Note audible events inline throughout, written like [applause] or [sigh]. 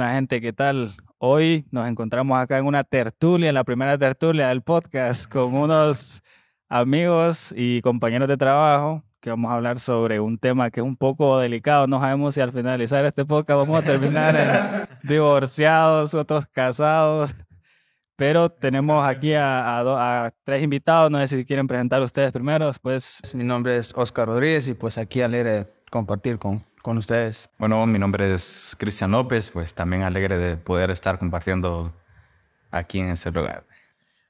Buena gente, ¿qué tal? Hoy nos encontramos acá en una tertulia, en la primera tertulia del podcast, con unos amigos y compañeros de trabajo que vamos a hablar sobre un tema que es un poco delicado. No sabemos si al finalizar este podcast vamos a terminar [laughs] divorciados, otros casados. Pero tenemos aquí a, tres invitados. No sé si quieren presentar ustedes primero. Pues mi nombre es Oscar Rodríguez y pues aquí alegre compartir con, con ustedes. Bueno, mi nombre es Cristian López. Pues también alegre de poder estar compartiendo aquí en este lugar.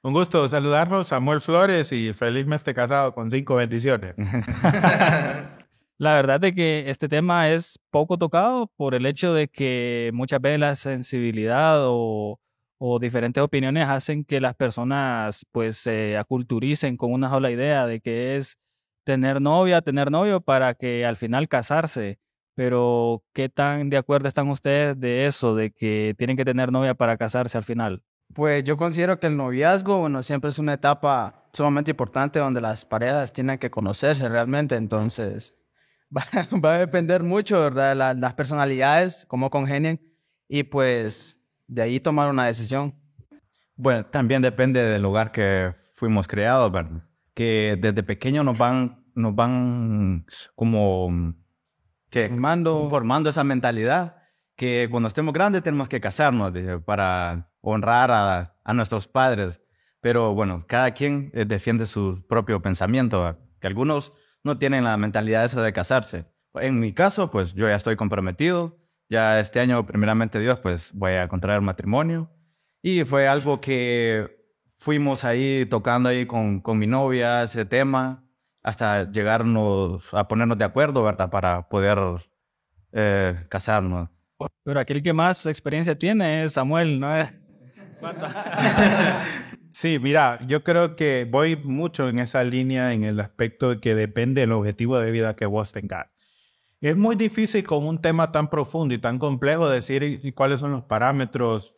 Un gusto saludarlos, Samuel Flores, y felizmente casado con cinco bendiciones. [laughs] La verdad es que este tema es poco tocado por el hecho de que muchas veces la sensibilidad o o diferentes opiniones hacen que las personas pues se aculturicen con una sola idea de que es tener novia, tener novio para que al final casarse. Pero, ¿qué tan de acuerdo están ustedes de eso, de que tienen que tener novia para casarse al final? Pues yo considero que el noviazgo, bueno, siempre es una etapa sumamente importante donde las parejas tienen que conocerse realmente, entonces [laughs] va, a depender mucho, ¿verdad? las personalidades, cómo congenien y pues de ahí tomar una decisión. Bueno, también depende del lugar que fuimos creados, ¿verdad? Que desde pequeño nos van, nos van como que formando, formando esa mentalidad que cuando estemos grandes tenemos que casarnos para honrar a, a, nuestros padres. Pero bueno, cada quien eh, defiende su propio pensamiento, que algunos no tienen la mentalidad esa de casarse. En mi caso, pues yo ya estoy comprometido, ya este año, primeramente Dios, pues voy a contraer matrimonio. Y fue algo que fuimos ahí tocando ahí con, con mi novia ese tema hasta llegarnos a ponernos de acuerdo, ¿verdad? Para poder eh, casarnos. Pero aquel que más experiencia tiene es Samuel, ¿no? [laughs] sí, mira, yo creo que voy mucho en esa línea en el aspecto de que depende del objetivo de vida que vos tengas. Es muy difícil con un tema tan profundo y tan complejo decir cuáles son los parámetros,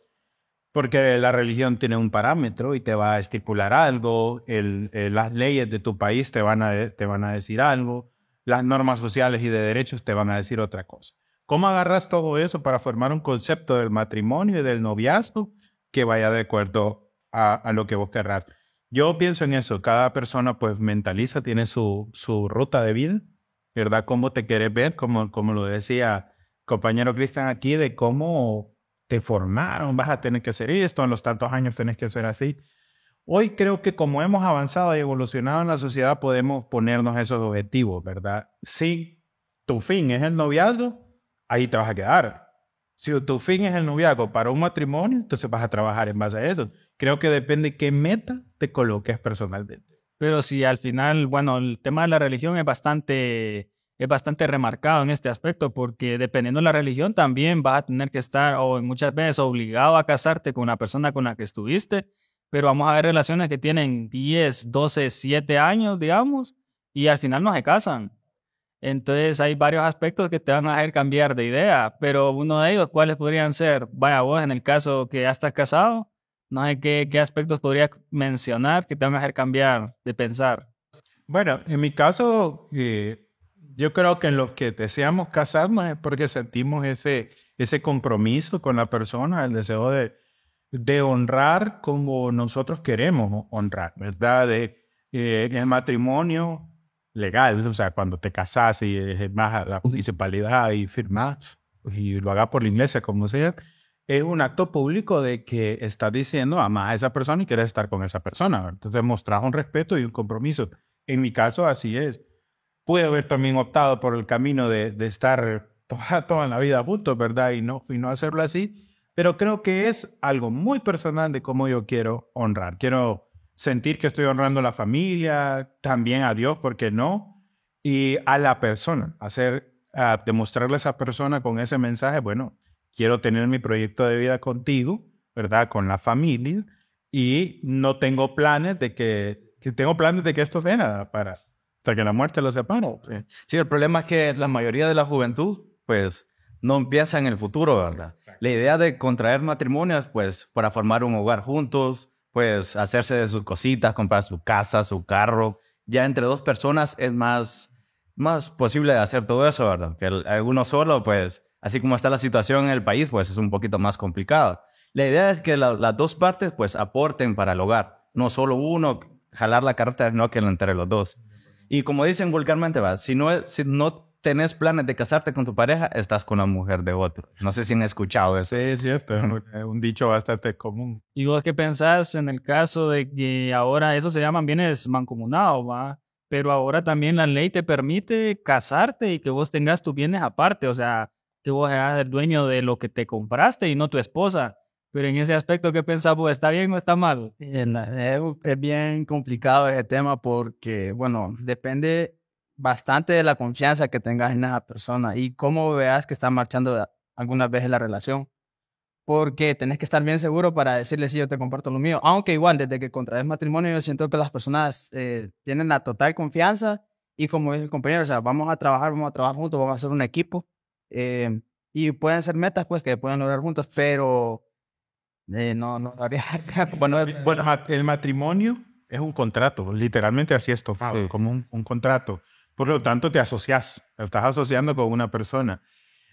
porque la religión tiene un parámetro y te va a estipular algo, las leyes de tu país te van, a, te van a decir algo, las normas sociales y de derechos te van a decir otra cosa. ¿Cómo agarras todo eso para formar un concepto del matrimonio y del noviazgo que vaya de acuerdo a, a lo que vos querrás? Yo pienso en eso, cada persona pues mentaliza, tiene su, su ruta de vida ¿verdad? Cómo te quieres ver, como, como lo decía compañero Cristian aquí, de cómo te formaron, vas a tener que hacer esto, en los tantos años tenés que hacer así. Hoy creo que como hemos avanzado y evolucionado en la sociedad, podemos ponernos esos objetivos, ¿verdad? Si tu fin es el noviazgo, ahí te vas a quedar. Si tu fin es el noviazgo para un matrimonio, entonces vas a trabajar en base a eso. Creo que depende qué meta te coloques personalmente. Pero si al final, bueno, el tema de la religión es bastante, es bastante remarcado en este aspecto, porque dependiendo de la religión también vas a tener que estar, o muchas veces obligado a casarte con una persona con la que estuviste, pero vamos a ver relaciones que tienen 10, 12, 7 años, digamos, y al final no se casan. Entonces hay varios aspectos que te van a hacer cambiar de idea, pero uno de ellos, ¿cuáles podrían ser? Vaya vos, en el caso que ya estás casado, no sé qué, qué aspectos podría mencionar que te van a hacer cambiar de pensar. Bueno, en mi caso, eh, yo creo que en los que deseamos casarnos es porque sentimos ese, ese compromiso con la persona, el deseo de, de honrar como nosotros queremos honrar, ¿verdad? De, eh, el matrimonio legal, o sea, cuando te casas y a la municipalidad y firmas y lo hagas por la iglesia, como sea, es un acto público de que estás diciendo ama a esa persona y quieres estar con esa persona. Entonces mostrar un respeto y un compromiso. En mi caso así es. Pude haber también optado por el camino de, de estar toda, toda la vida a punto, ¿verdad? Y no, y no hacerlo así. Pero creo que es algo muy personal de cómo yo quiero honrar. Quiero sentir que estoy honrando a la familia, también a Dios, ¿por qué no? Y a la persona, hacer, a demostrarle a esa persona con ese mensaje, bueno, quiero tener mi proyecto de vida contigo, ¿verdad? Con la familia y no tengo planes de que, que tengo planes de que esto sea nada para hasta que la muerte lo separe. Sí. el problema es que la mayoría de la juventud, pues, no empieza en el futuro, ¿verdad? La idea de contraer matrimonios, pues, para formar un hogar juntos, pues, hacerse de sus cositas, comprar su casa, su carro, ya entre dos personas es más, más posible hacer todo eso, ¿verdad? Que alguno solo, pues, así como está la situación en el país, pues es un poquito más complicado. La idea es que las dos partes pues aporten para el hogar, no solo uno jalar la carta, no que entre los dos. Y como dicen vulgarmente, va, si no, si no tenés planes de casarte con tu pareja, estás con la mujer de otro. No sé si han escuchado eso. Sí, es cierto, [laughs] un dicho bastante común. ¿Y vos qué pensás en el caso de que ahora eso se llaman bienes mancomunados, va? Pero ahora también la ley te permite casarte y que vos tengas tus bienes aparte, o sea, que vos seas el dueño de lo que te compraste y no tu esposa. Pero en ese aspecto, ¿qué pensás ¿Está bien o está mal? Es bien complicado ese tema porque, bueno, depende bastante de la confianza que tengas en esa persona y cómo veas que está marchando algunas veces la relación. Porque tenés que estar bien seguro para decirle si yo te comparto lo mío. Aunque igual, desde que contraes matrimonio, yo siento que las personas eh, tienen la total confianza y como es el compañero, o sea, vamos a trabajar, vamos a trabajar juntos, vamos a hacer un equipo. Eh, y pueden ser metas, pues, que pueden lograr juntos, pero eh, no, no habría. [laughs] bueno, bueno, el matrimonio es un contrato, literalmente así es tomado, como un, contrato. Por lo tanto, te asocias, te estás asociando con una persona.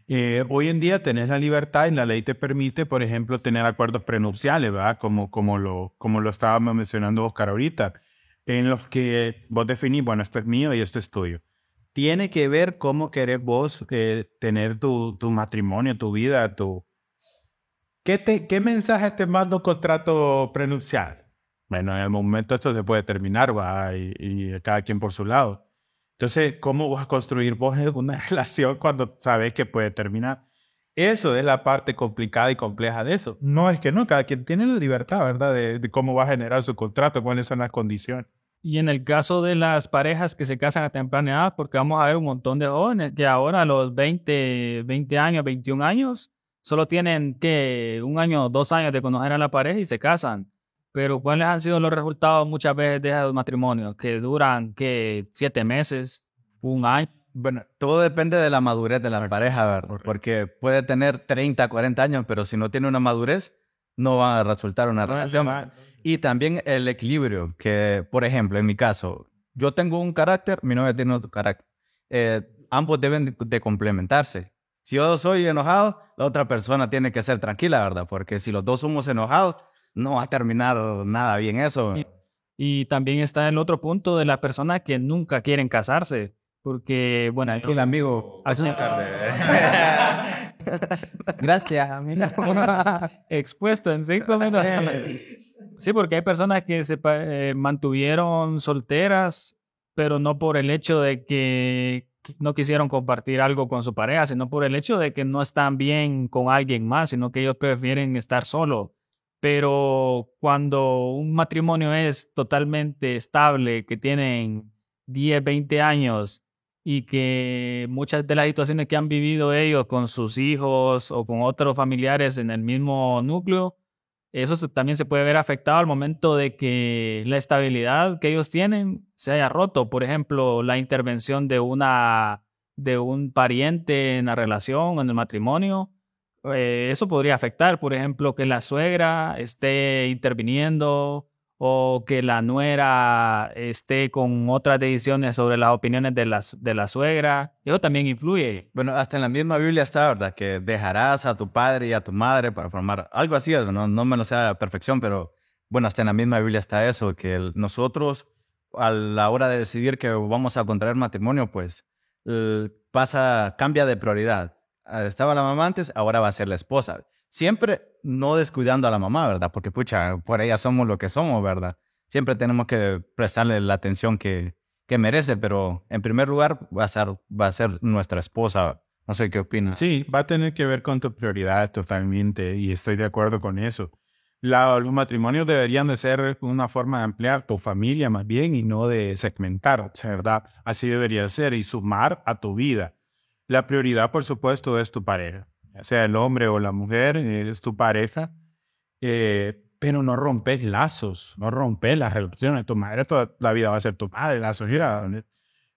Eh, hoy en día tenés la libertad y la ley te permite, por ejemplo, tener acuerdos prenupciales, ¿verdad? Como, como, lo, como lo estábamos mencionando Oscar ahorita, en los que vos definís, bueno, esto es mío y esto es tuyo. Tiene que ver cómo querés vos eh, tener tu, tu matrimonio, tu vida, tu, ¿Qué, mensaje te manda un contrato prenupcial? Bueno, en el momento esto se puede terminar, va, y, cada quien por su lado. Entonces, ¿cómo vas a construir vos una [laughs] relación cuando sabes que puede terminar? Eso es la parte complicada y compleja de eso. No es que no, cada quien tiene la libertad, ¿verdad? De, cómo va a generar su contrato, cuáles son las condiciones. Y en el caso de las parejas que se casan a temprana edad, porque vamos a ver un montón de jóvenes que ahora a los 20, 20 años, 21 años, solo tienen que un año, dos años de conocer a la pareja y se casan. Pero ¿cuáles han sido los resultados muchas veces de esos matrimonios? Que duran, que siete meses, un año. Bueno, todo depende de la madurez de la pareja, ¿verdad? Porque puede tener 30, 40 años, pero si no tiene una madurez, no va a resultar una relación. Y también el equilibrio, que, por ejemplo, en mi caso, yo tengo un carácter, mi novia tiene otro carácter. Eh, ambos deben de complementarse. Si yo soy enojado, la otra persona tiene que ser tranquila, ¿verdad? Porque si los dos somos enojados, no va a terminar nada bien eso. Y, también está el otro punto de la persona que nunca quieren casarse. Porque, bueno. Aquí el amigo. [laughs] Gracias, amigo. [laughs] Expuesto en cinco minutos. Sí, porque hay personas que se eh, mantuvieron solteras, pero no por el hecho de que no quisieron compartir algo con su pareja, sino por el hecho de que no están bien con alguien más, sino que ellos prefieren estar solos. Pero cuando un matrimonio es totalmente estable, que tienen 10, 20 años y que muchas de las situaciones que han vivido ellos con sus hijos o con otros familiares en el mismo núcleo, eso también se puede ver afectado al momento de que la estabilidad que ellos tienen se haya roto. Por ejemplo, la intervención de, una, de un pariente en la relación en el matrimonio. Eh, eso podría afectar, por ejemplo, que la suegra esté interviniendo o que la nuera esté con otras decisiones sobre las opiniones de la, de la suegra. Eso también influye. Bueno, hasta en la misma Biblia está, ¿verdad? Que dejarás a tu padre y a tu madre para formar algo así, no, no me lo a perfección, pero bueno, hasta en la misma Biblia está eso, que nosotros a la hora de decidir que vamos a contraer matrimonio, pues pasa, cambia de prioridad. Estaba la mamá antes, ahora va a ser la esposa. Siempre no descuidando a la mamá, ¿verdad? Porque, pucha, por ella somos lo que somos, ¿verdad? Siempre tenemos que prestarle la atención que, que merece, pero en primer lugar va a ser, va a ser nuestra esposa. No sé qué opinas. Sí, va a tener que ver con tu prioridad totalmente y estoy de acuerdo con eso. los matrimonios deberían de ser una forma de ampliar tu familia más bien y no de segmentar, ¿verdad? Así debería ser y sumar a tu vida. La prioridad, por supuesto, es tu pareja sea el hombre o la mujer, es tu pareja, eh, pero no rompes lazos, no rompes las relaciones. Tu madre toda la vida va a ser tu padre, la sociedad.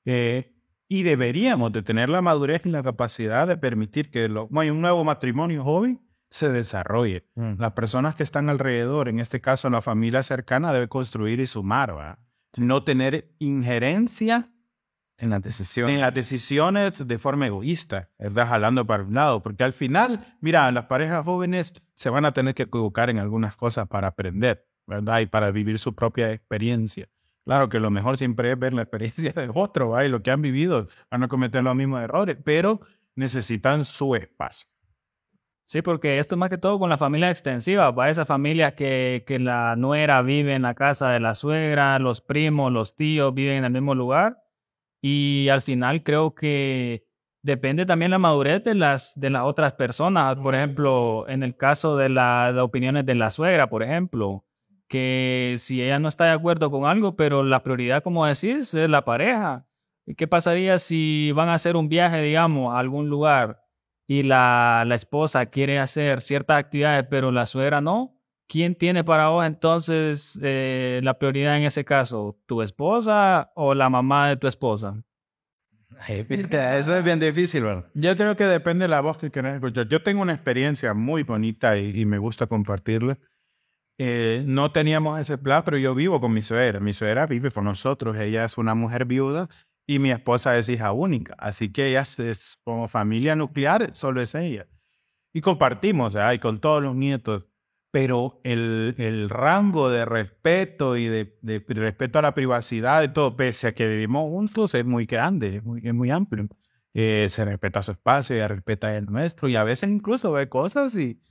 Eh, y deberíamos de tener la madurez y la capacidad de permitir que lo, un nuevo matrimonio joven se desarrolle. Mm. Las personas que están alrededor, en este caso la familia cercana, debe construir y sumar, no tener injerencia En las decisiones. En las decisiones de forma egoísta, ¿verdad? Jalando para un lado. Porque al final, mira, las parejas jóvenes se van a tener que equivocar en algunas cosas para aprender, ¿verdad? Y para vivir su propia experiencia. Claro que lo mejor siempre es ver la experiencia [laughs] del otro, ¿va? Y lo que han vivido, van a cometer los mismos errores, pero necesitan su espacio. Sí, porque esto es más que todo con la familia extensiva, para esa familia que, que la nuera vive en la casa de la suegra, los primos, los tíos viven en el mismo lugar. Y al final creo que depende también la madurez de las, de las otras personas. Por ejemplo, en el caso de las opiniones de la suegra, por ejemplo, que si ella no está de acuerdo con algo, pero la prioridad, como decís, es la pareja. ¿Y qué pasaría si van a hacer un viaje, digamos, a algún lugar y la, la esposa quiere hacer ciertas actividades, pero la suegra no? ¿Quién tiene para vos entonces eh, la prioridad en ese caso? ¿Tu esposa o la mamá de tu esposa? [laughs] Eso es bien difícil, ¿verdad? Yo creo que depende de la voz que quieras escuchar. Yo tengo una experiencia muy bonita y, y me gusta compartirla. Eh, no teníamos ese plan, pero yo vivo con mi suegra. Mi suegra vive con nosotros. Ella es una mujer viuda y mi esposa es hija única. Así que ella es, como familia nuclear, solo es ella. Y compartimos, ¿eh? y con todos los nietos. Pero el, el rango de respeto y de, de, respeto a la privacidad y todo, pese a que vivimos juntos, es muy grande, es muy, es muy amplio. Eh, se respeta su espacio, ella respeta el nuestro y a veces incluso ve cosas y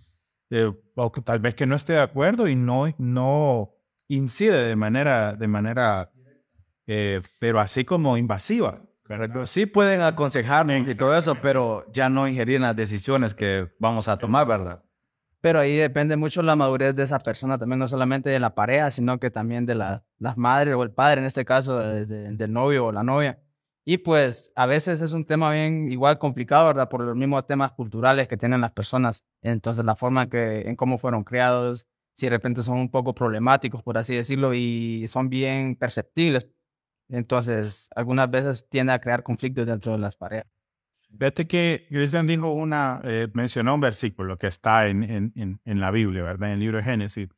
eh, o tal vez que no esté de acuerdo y no, no incide de manera, de manera eh, pero así como invasiva. Sí pueden aconsejarnos y todo eso, pero ya no ingerir en las decisiones que vamos a tomar, ¿verdad? Pero ahí depende mucho la madurez de esa persona, también no solamente de la pareja, sino que también de la, las madres o el padre, en este caso, del novio o la novia. Y pues a veces es un tema bien igual complicado, ¿verdad? Por los mismos temas culturales que tienen las personas. Entonces la forma que, en cómo fueron criados, si de repente son un poco problemáticos, por así decirlo, y son bien perceptibles. Entonces algunas veces tiende a crear conflictos dentro de las parejas. Vete que Cristian dijo una, eh, mencionó un versículo que está en, en, en, la Biblia, ¿verdad? En el libro de Génesis.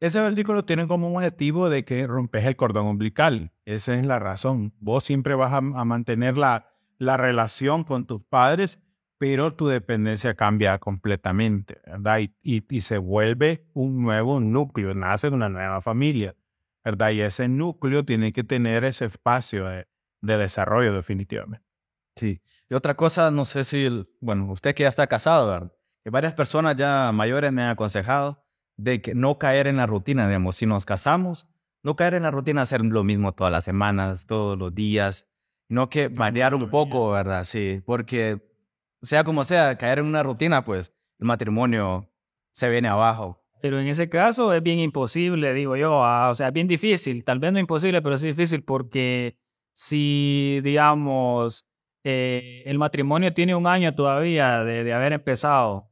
Ese versículo tiene como objetivo de que rompes el cordón umbilical. Esa es la razón. Vos siempre vas a, mantener la, la relación con tus padres, pero tu dependencia cambia completamente, ¿verdad? Y, y, se vuelve un nuevo núcleo, nace una nueva familia, ¿verdad? Y ese núcleo tiene que tener ese espacio de, de desarrollo definitivamente. Sí. Y otra cosa, no sé si, bueno, usted que ya está casado, ¿verdad? Que varias personas ya mayores me han aconsejado de que no caer en la rutina, digamos, si nos casamos, no caer en la rutina, hacer lo mismo todas las semanas, todos los días, no que variar un poco, ¿verdad? Sí, porque sea como sea, caer en una rutina, pues el matrimonio se viene abajo. Pero en ese caso es bien imposible, digo yo, ah, o sea, bien difícil, tal vez no imposible, pero sí difícil porque si, digamos, eh, el matrimonio tiene un año todavía de, haber empezado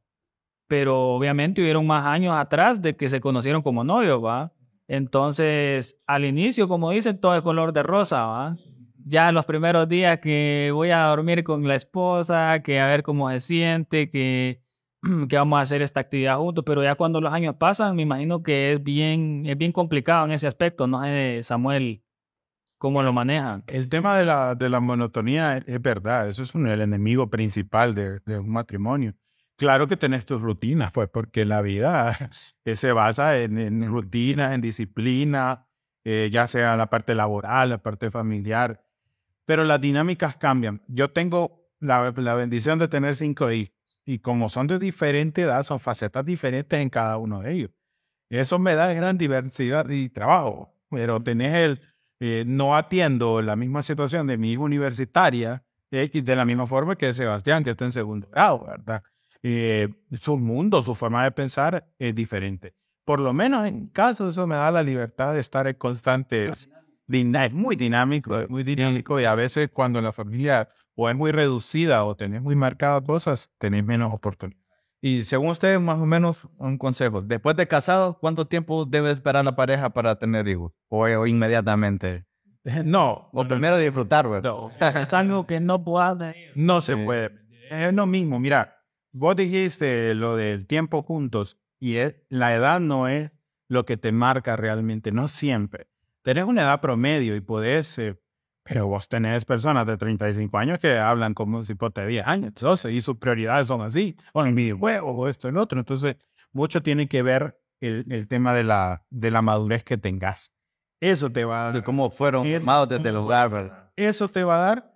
pero obviamente hubieron más años atrás de que se conocieron como novios, ¿va? Entonces, al inicio, como dicen, todo es color de rosa, ¿va? Ya los primeros días que voy a dormir con la esposa, que a ver cómo se siente, que, [clears throat] que vamos a hacer esta actividad juntos, pero ya cuando los años pasan, me imagino que es bien, es bien complicado en ese aspecto, ¿no? Samuel, ¿cómo lo manejan? El tema de la, de la monotonía es, verdad, eso es un, el enemigo principal de, de un matrimonio. Claro que tenés tus rutinas, pues, porque la vida [laughs] se basa en, en rutinas, en disciplina, eh, ya sea la parte laboral, la parte familiar, pero las dinámicas cambian. Yo tengo la, la bendición de tener cinco hijos y como son de diferente edad, son facetas diferentes en cada uno de ellos. Eso me da gran diversidad y trabajo, pero tenés el, eh, no atiendo la misma situación de mi hijo universitaria eh, de la misma forma que Sebastián, que está en segundo grado, ¿verdad? eh, su mundo, su forma de pensar es diferente. Por lo menos en caso eso me da la libertad de estar en constante... Es muy dinámico, muy dinámico y a veces cuando la familia o es muy reducida o tenés muy marcadas cosas, tenés menos oportunidades. Y según usted, más o menos un consejo. Después de casado, ¿cuánto tiempo debe esperar la pareja para tener hijos? ¿O, inmediatamente? [laughs] No. O primero disfrutar, ¿verdad? No. es algo que no puede. No se puede. Es lo mismo. Mira, Vos dijiste lo del tiempo juntos y la edad no es lo que te marca realmente, no siempre. Tenés una edad promedio y podés, eh, Pero vos tenés personas de 35 años que hablan como si fuera de 10 años, 12, y sus prioridades son así, o en videojuegos, o esto, el otro. Entonces, mucho tiene que ver el, el tema de la, de la madurez que tengas. Eso te va a De dar. cómo fueron formados desde el hogar. Eso te va a dar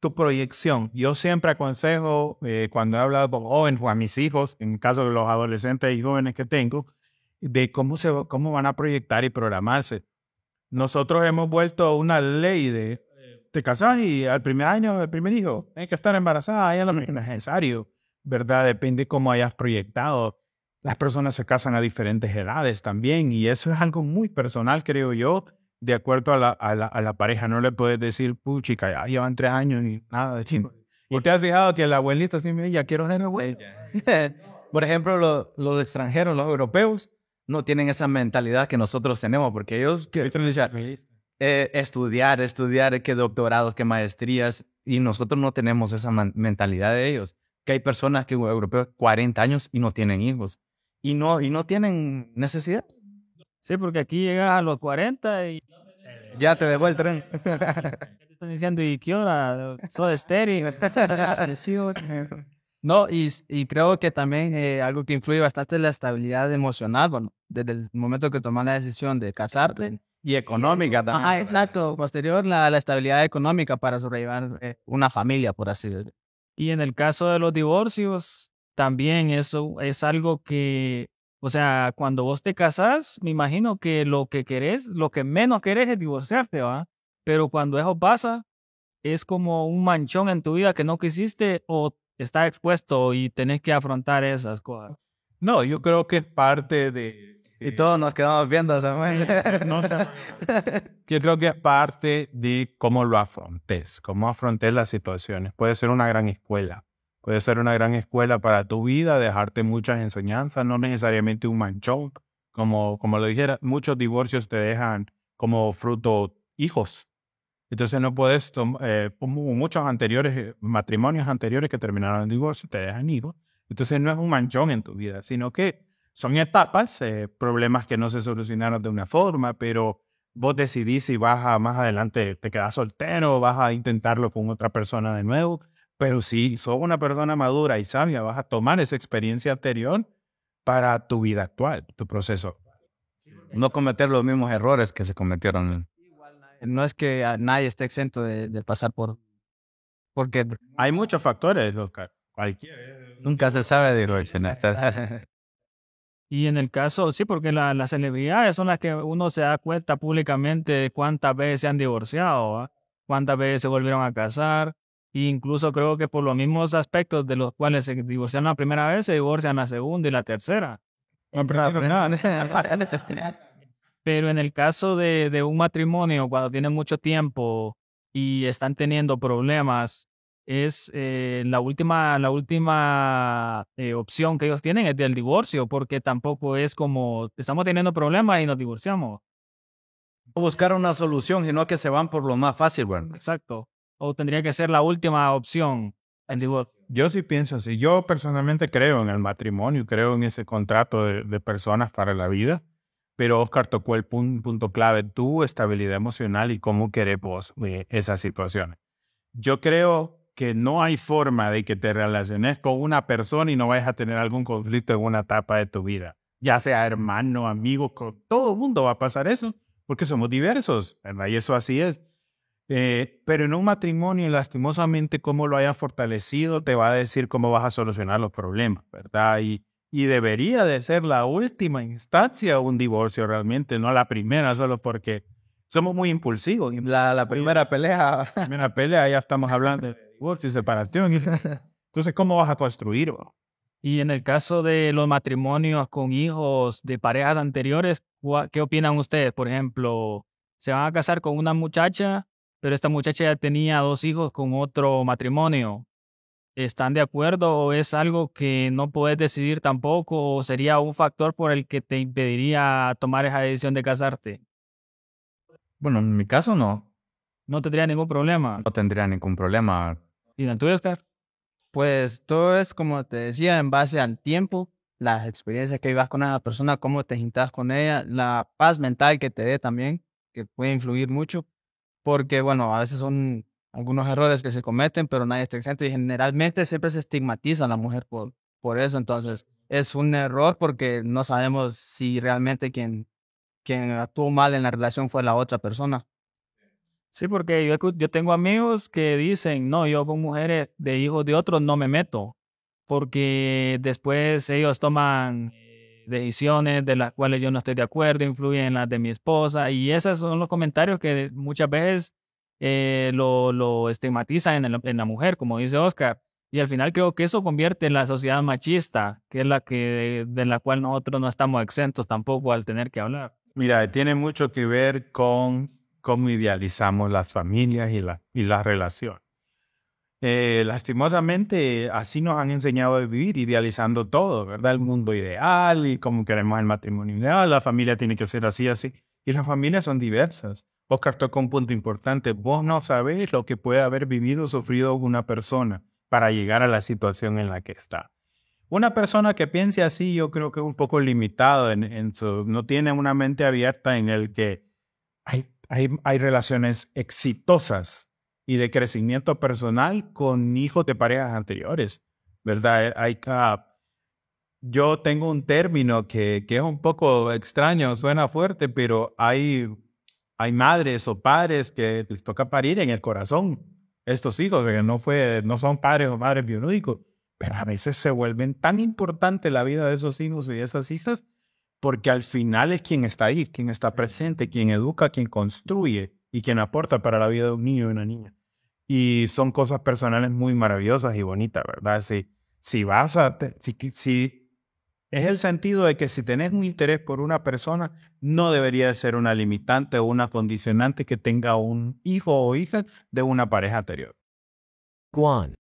tu proyección. Yo siempre aconsejo, eh, cuando he hablado con jóvenes o a mis hijos, en el caso de los adolescentes y jóvenes que tengo, de cómo, se, cómo van a proyectar y programarse. Nosotros hemos vuelto una ley de te casas y al primer año, el primer hijo, hay que estar embarazada, ya lo es necesario, ¿verdad? Depende cómo hayas proyectado. Las personas se casan a diferentes edades también y eso es algo muy personal, creo yo, de acuerdo a la, a la, a la pareja. No le puedes decir, puchica, ya llevan tres años y nada de chico. ¿Y te has fijado que el abuelito siempre, ya quiero ser abuelo? [laughs] Por ejemplo, lo- los extranjeros, los europeos, no tienen esa mentalidad que nosotros tenemos, porque ellos que, eh, estudiar, estudiar, que doctorados, que maestrías, y nosotros no tenemos esa mentalidad de ellos. Que hay personas que europeos 40 años y no tienen hijos y no y no tienen necesidad. Sí, porque aquí llegas a los 40 y Ya te dejó el tren. [laughs] te están diciendo, ¿y qué hora? ¿Soy estéril? [laughs] [laughs] No, y, y creo que también eh, algo que influye bastante es la estabilidad emocional, bueno, desde el momento que tomas la decisión de casarte. y económica también. Ah, exacto. Posterior, la, la estabilidad económica para sobrellevar eh, una familia, por así decirlo. Y en el caso de los divorcios, también eso es algo que, o sea, cuando vos te casás, me imagino que lo que querés, lo que menos querés es divorciarte, ¿va? Pero cuando eso pasa, es como un manchón en tu vida que no quisiste o está expuesto y tenés que afrontar esas cosas. No, yo creo que es parte de... Y todos nos quedamos viendo, Samuel. No sé. Yo creo que es parte de cómo lo afrontes, cómo afrontes las situaciones. Puede ser una gran escuela. Puede ser una gran escuela para tu vida, dejarte muchas enseñanzas, no necesariamente un manchón. Como, como lo dijera, muchos divorcios te dejan como fruto hijos. Entonces no puedes, eh, como muchos anteriores, eh, matrimonios anteriores que terminaron en divorcio, te dejan hijos. Entonces no es un manchón en tu vida, sino que son etapas, eh, problemas que no se solucionaron de una forma, pero vos decidís si vas a más adelante, te quedas soltero, vas a intentarlo con otra persona de nuevo. Pero si sos una persona madura y sabia, vas a tomar esa experiencia anterior para tu vida actual, tu proceso. No cometer los mismos errores que se cometieron. No es que nadie esté exento de, de pasar por... Porque Hay muchos factores, Oscar. Cualquiera. Nunca se sabe direccionar. [laughs] Y en el caso, sí, porque la- las celebridades son las que uno se da cuenta públicamente de cuántas veces se han divorciado, ¿va? cuántas veces se volvieron a casar. E incluso creo que por los mismos aspectos de los cuales se divorciaron la primera vez, se divorcian la segunda y la tercera. Pero [laughs] en el caso de, de un matrimonio, cuando tienen mucho tiempo y están teniendo problemas, es eh, la última, la última eh, opción que ellos tienen es del divorcio, porque tampoco es como estamos teniendo problemas y nos divorciamos. buscar una solución, sino que se van por lo más fácil, bueno. Exacto. O tendría que ser la última opción, el divorcio. Yo sí pienso así. Yo personalmente creo en el matrimonio, creo en ese contrato de, de personas para la vida. Pero Oscar tocó el pun- punto clave, tu estabilidad emocional y cómo querés vos eh, esas situaciones. Yo creo que no hay forma de que te relaciones con una persona y no vayas a tener algún conflicto en una etapa de tu vida. Ya sea hermano, amigo, con todo el mundo va a pasar eso, porque somos diversos, ¿verdad? Y eso así es. Eh, pero en un matrimonio, lastimosamente, cómo lo hayas fortalecido, te va a decir cómo vas a solucionar los problemas, ¿verdad? Y, y debería de ser la última instancia un divorcio realmente, no la primera, solo porque somos muy impulsivos. La, la primera pelea. la primera pelea ya estamos hablando de divorcio y separación. [laughs] Entonces, ¿cómo vas a construir? bro? Y en el caso de los matrimonios con hijos de parejas anteriores, ¿cuá- ¿qué opinan ustedes? Por ejemplo, se van a casar con una muchacha, pero esta muchacha ya tenía dos hijos con otro matrimonio. ¿Están de acuerdo o es algo que no puedes decidir tampoco o sería un factor por el que te impediría tomar esa decisión de casarte? Bueno, en mi caso no. No tendría ningún problema. No tendría ningún problema. ¿Y en el tuyo, Oscar? Pues todo es, como te decía, en base al tiempo, las experiencias que vivas con esa persona, cómo te juntas con ella, la paz mental que te dé también, que puede influir mucho. porque bueno, a veces son algunos errores que se cometen, pero nadie está exento y generalmente siempre se estigmatiza a la mujer por, por eso, entonces es un error porque no sabemos si realmente quien, quien actuó mal en la relación fue la otra persona. Sí, porque yo, yo tengo amigos que dicen, no, yo con mujeres de hijos de otros no me meto, porque después ellos toman eh, decisiones de las cuales yo no estoy de acuerdo, influyen en las de mi esposa, y esos son los comentarios que muchas veces eh, lo, lo estigmatizan en, en, la mujer, como dice Oscar. Y al final creo que eso convierte en la sociedad machista, que es la que de la cual nosotros no estamos exentos tampoco al tener que hablar. Mira, tiene mucho que ver con cómo idealizamos las familias y la, y la relación. Eh, lastimosamente, así nos han enseñado a vivir, idealizando todo, ¿verdad? El mundo ideal y cómo queremos el matrimonio ideal, la familia tiene que ser así, así. Y las familias son diversas. Oscar tocó un punto importante. Vos no sabés lo que puede haber vivido o sufrido una persona para llegar a la situación en la que está. Una persona que piense así, yo creo que es un poco limitado en, en su, no tiene una mente abierta en el que hay hay, relaciones exitosas y de crecimiento personal con hijos de parejas anteriores, ¿verdad? Eh, hay, yo tengo un término que, que, es un poco extraño, suena fuerte, pero hay, hay madres o padres que les toca parir en el corazón estos hijos, que no, fue, no son padres o madres biológicos, pero a veces se vuelven tan importante la vida de esos hijos y esas hijas porque al final es quien está ahí, quien está presente, quien educa, quien construye y quien aporta para la vida de un niño y una niña. Y son cosas personales muy maravillosas y bonitas, ¿verdad? Si, si vas a, si, si es el sentido de que si tenés un interés por una persona, no debería ser una limitante o una condicionante que tenga un hijo o hija de una pareja anterior. Guan.